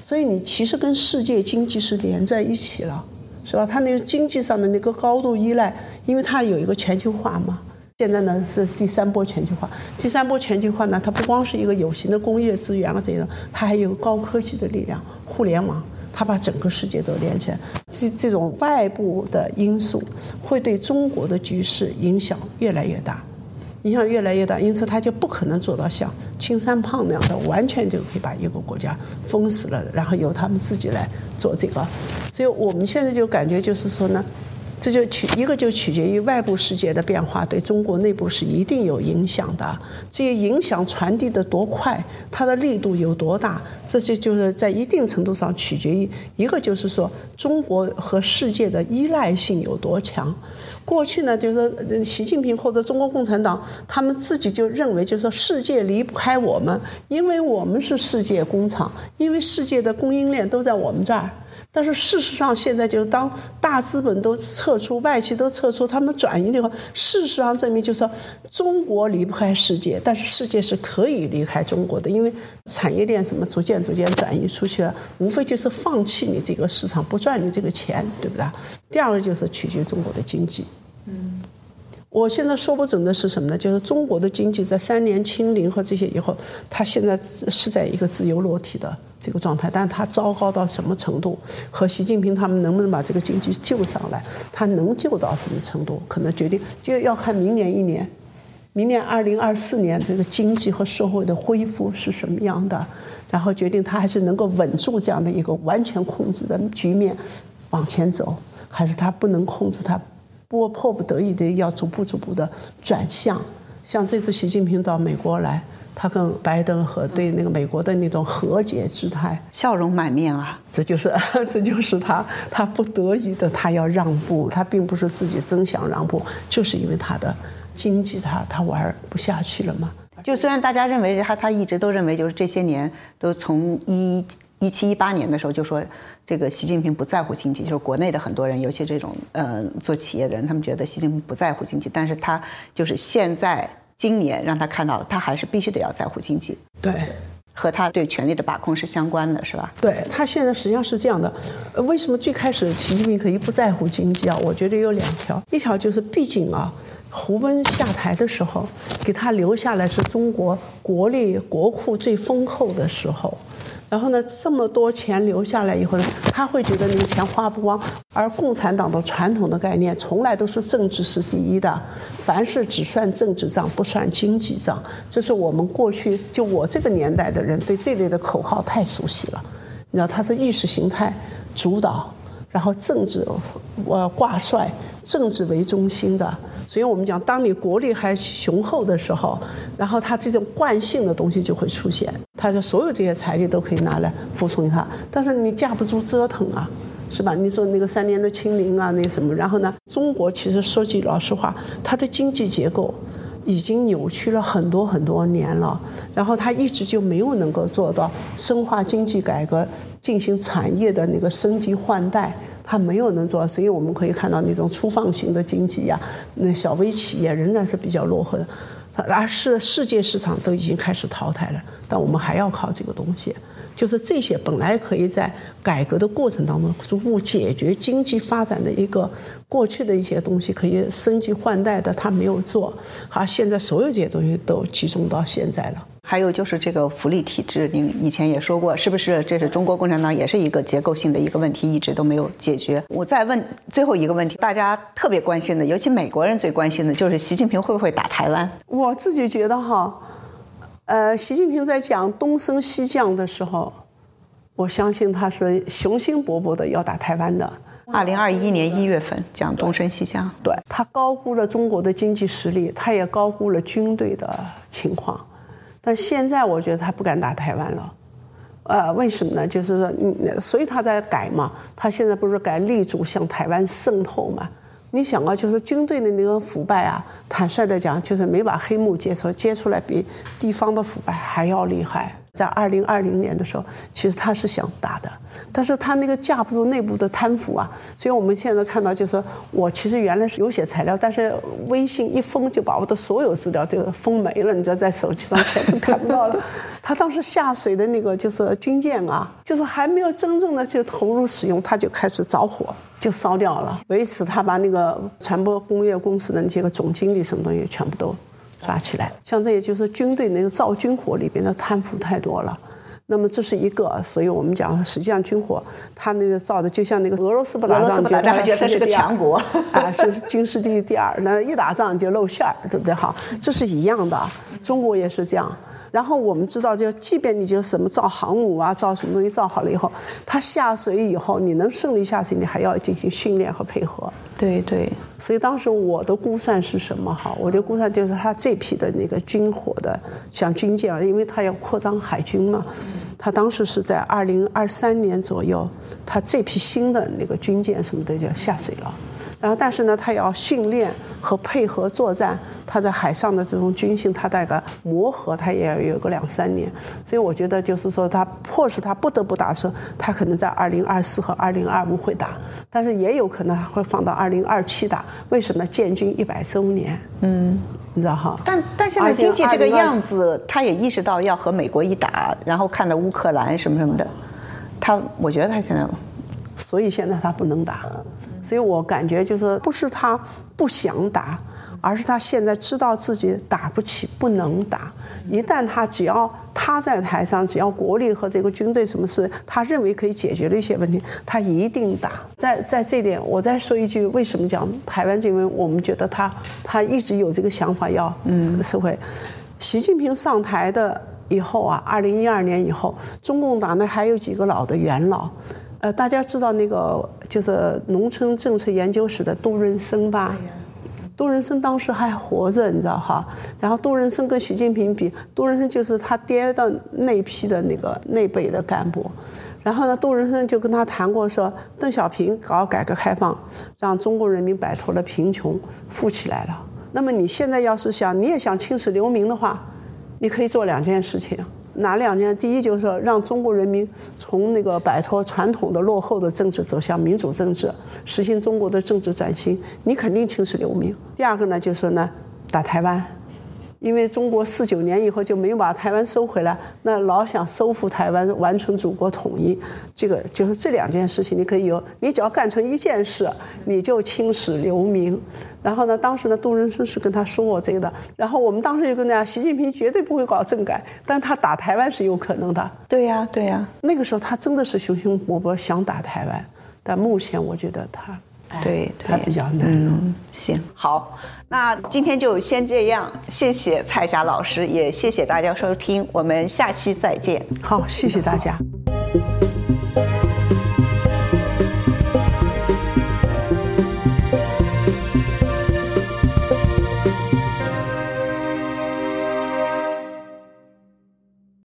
所以你其实跟世界经济是连在一起了。是吧？它那个经济上的那个高度依赖，因为它有一个全球化嘛。现在呢是第三波全球化，第三波全球化呢，它不光是一个有形的工业资源啊这种，它还有高科技的力量，互联网，它把整个世界都连起来。这这种外部的因素会对中国的局势影响越来越大。影响越来越大，因此他就不可能做到像青山胖那样的，完全就可以把一个国家封死了，然后由他们自己来做这个。所以我们现在就感觉就是说呢，这就取一个就取决于外部世界的变化，对中国内部是一定有影响的。这些影响传递的多快，它的力度有多大，这些就是在一定程度上取决于一个就是说中国和世界的依赖性有多强。过去呢，就是习近平或者中国共产党，他们自己就认为，就是说世界离不开我们，因为我们是世界工厂，因为世界的供应链都在我们这儿。但是事实上，现在就是当大资本都撤出，外企都撤出，他们转移的话，事实上证明就是说，中国离不开世界，但是世界是可以离开中国的，因为产业链什么逐渐逐渐转移出去了，无非就是放弃你这个市场，不赚你这个钱，对不对？第二个就是取决中国的经济。嗯，我现在说不准的是什么呢？就是中国的经济在三年清零和这些以后，它现在是在一个自由落体的。这个状态，但它糟糕到什么程度，和习近平他们能不能把这个经济救上来，他能救到什么程度，可能决定就要看明年一年，明年二零二四年这个经济和社会的恢复是什么样的，然后决定他还是能够稳住这样的一个完全控制的局面往前走，还是他不能控制，他不迫不得已的要逐步逐步的转向，像这次习近平到美国来。他跟拜登和对那个美国的那种和解姿态，笑容满面啊！这就是 *laughs* 这就是他他不得已的，他要让步，他并不是自己真想让步，就是因为他的经济他他玩不下去了嘛。就虽然大家认为他他一直都认为就是这些年都从一一七一八年的时候就说这个习近平不在乎经济，就是国内的很多人，尤其这种呃做企业的人，他们觉得习近平不在乎经济，但是他就是现在。今年让他看到，他还是必须得要在乎经济，对，和他对权力的把控是相关的，是吧？对他现在实际上是这样的，为什么最开始习近平可以不在乎经济啊？我觉得有两条，一条就是毕竟啊，胡温下台的时候，给他留下来是中国国力国库最丰厚的时候。然后呢，这么多钱留下来以后呢，他会觉得那个钱花不光。而共产党的传统的概念，从来都是政治是第一的，凡事只算政治账，不算经济账。这是我们过去就我这个年代的人对这类的口号太熟悉了。你知道，他是意识形态主导，然后政治呃挂帅，政治为中心的。所以我们讲，当你国力还雄厚的时候，然后他这种惯性的东西就会出现。他说，所有这些财力都可以拿来服从于他，但是你架不住折腾啊，是吧？你说那个三年的清零啊，那什么，然后呢？中国其实说句老实话，它的经济结构已经扭曲了很多很多年了，然后它一直就没有能够做到深化经济改革、进行产业的那个升级换代。它没有能做到，所以我们可以看到那种粗放型的经济呀，那小微企业仍然是比较落后的，而是世界市场都已经开始淘汰了，但我们还要靠这个东西，就是这些本来可以在改革的过程当中逐步解决经济发展的一个过去的一些东西可以升级换代的，他没有做，好，现在所有这些东西都集中到现在了。还有就是这个福利体制，您以前也说过，是不是？这是中国共产党也是一个结构性的一个问题，一直都没有解决。我再问最后一个问题，大家特别关心的，尤其美国人最关心的就是习近平会不会打台湾？我自己觉得哈，呃，习近平在讲东升西降的时候，我相信他是雄心勃勃的要打台湾的。二零二一年一月份讲东升西降，对他高估了中国的经济实力，他也高估了军队的情况。但现在我觉得他不敢打台湾了，呃，为什么呢？就是说，嗯，所以他在改嘛。他现在不是改力主向台湾渗透嘛？你想啊，就是军队的那个腐败啊，坦率的讲，就是没把黑幕揭出，揭出来比地方的腐败还要厉害。在二零二零年的时候，其实他是想打的，但是他那个架不住内部的贪腐啊，所以我们现在看到就是我其实原来是有写材料，但是微信一封就把我的所有资料就封没了，你知道在手机上全都看不到了。*laughs* 他当时下水的那个就是军舰啊，就是还没有真正的就投入使用，他就开始着火，就烧掉了。为此，他把那个传播工业公司的那些个总经理什么东西全部都。抓起来，像这些就是军队那个造军火里边的贪腐太多了。那么这是一个，所以我们讲，实际上军火它那个造的就像那个俄罗斯不打仗，觉得是个强国啊，是军事第一第二，那一打仗就露馅儿，对不对？哈，这是一样的，中国也是这样。然后我们知道，就即便你就什么造航母啊，造什么东西造好了以后，它下水以后你能顺利下水，你还要进行训练和配合。对对。所以当时我的估算是什么哈？我的估算就是他这批的那个军火的像军舰啊，因为他要扩张海军嘛，他当时是在二零二三年左右，他这批新的那个军舰什么的就下水了。然后，但是呢，他要训练和配合作战，他在海上的这种军性，他大概磨合，他也要有个两三年。所以我觉得，就是说，他迫使他不得不打出，他可能在二零二四和二零二五会打，但是也有可能会放到二零二七打。为什么建军一百周年？嗯，你知道哈？但但现在经济这个样子，他也意识到要和美国一打，然后看到乌克兰什么什么的，他我觉得他现在，所以现在他不能打。所以我感觉就是不是他不想打，而是他现在知道自己打不起，不能打。一旦他只要他在台上，只要国力和这个军队什么事，他认为可以解决的一些问题，他一定打。在在这点，我再说一句，为什么讲台湾？因为我们觉得他他一直有这个想法要嗯社会。习近平上台的以后啊，二零一二年以后，中共党内还有几个老的元老。呃，大家知道那个就是农村政策研究室的杜润生吧？杜润生当时还活着，你知道哈？然后杜润生跟习近平比，杜润生就是他爹的那批的那个那辈的干部。然后呢，杜润生就跟他谈过说，邓小平搞改革开放，让中国人民摆脱了贫穷，富起来了。那么你现在要是想，你也想青史留名的话，你可以做两件事情。哪两件？第一就是说，让中国人民从那个摆脱传统的落后的政治，走向民主政治，实行中国的政治转型，你肯定青史留名。第二个呢，就是说呢，打台湾。因为中国四九年以后就没有把台湾收回来，那老想收复台湾，完成祖国统一，这个就是这两件事情，你可以有，你只要干成一件事，你就青史留名。然后呢，当时呢，杜润生是跟他说过这个的。然后我们当时就跟他讲，习近平绝对不会搞政改，但他打台湾是有可能的。对呀，对呀。那个时候他真的是雄心勃勃想打台湾，但目前我觉得他。对，它比较难。嗯，行，好，那今天就先这样，谢谢蔡霞老师，也谢谢大家收听，我们下期再见。好，谢谢大家。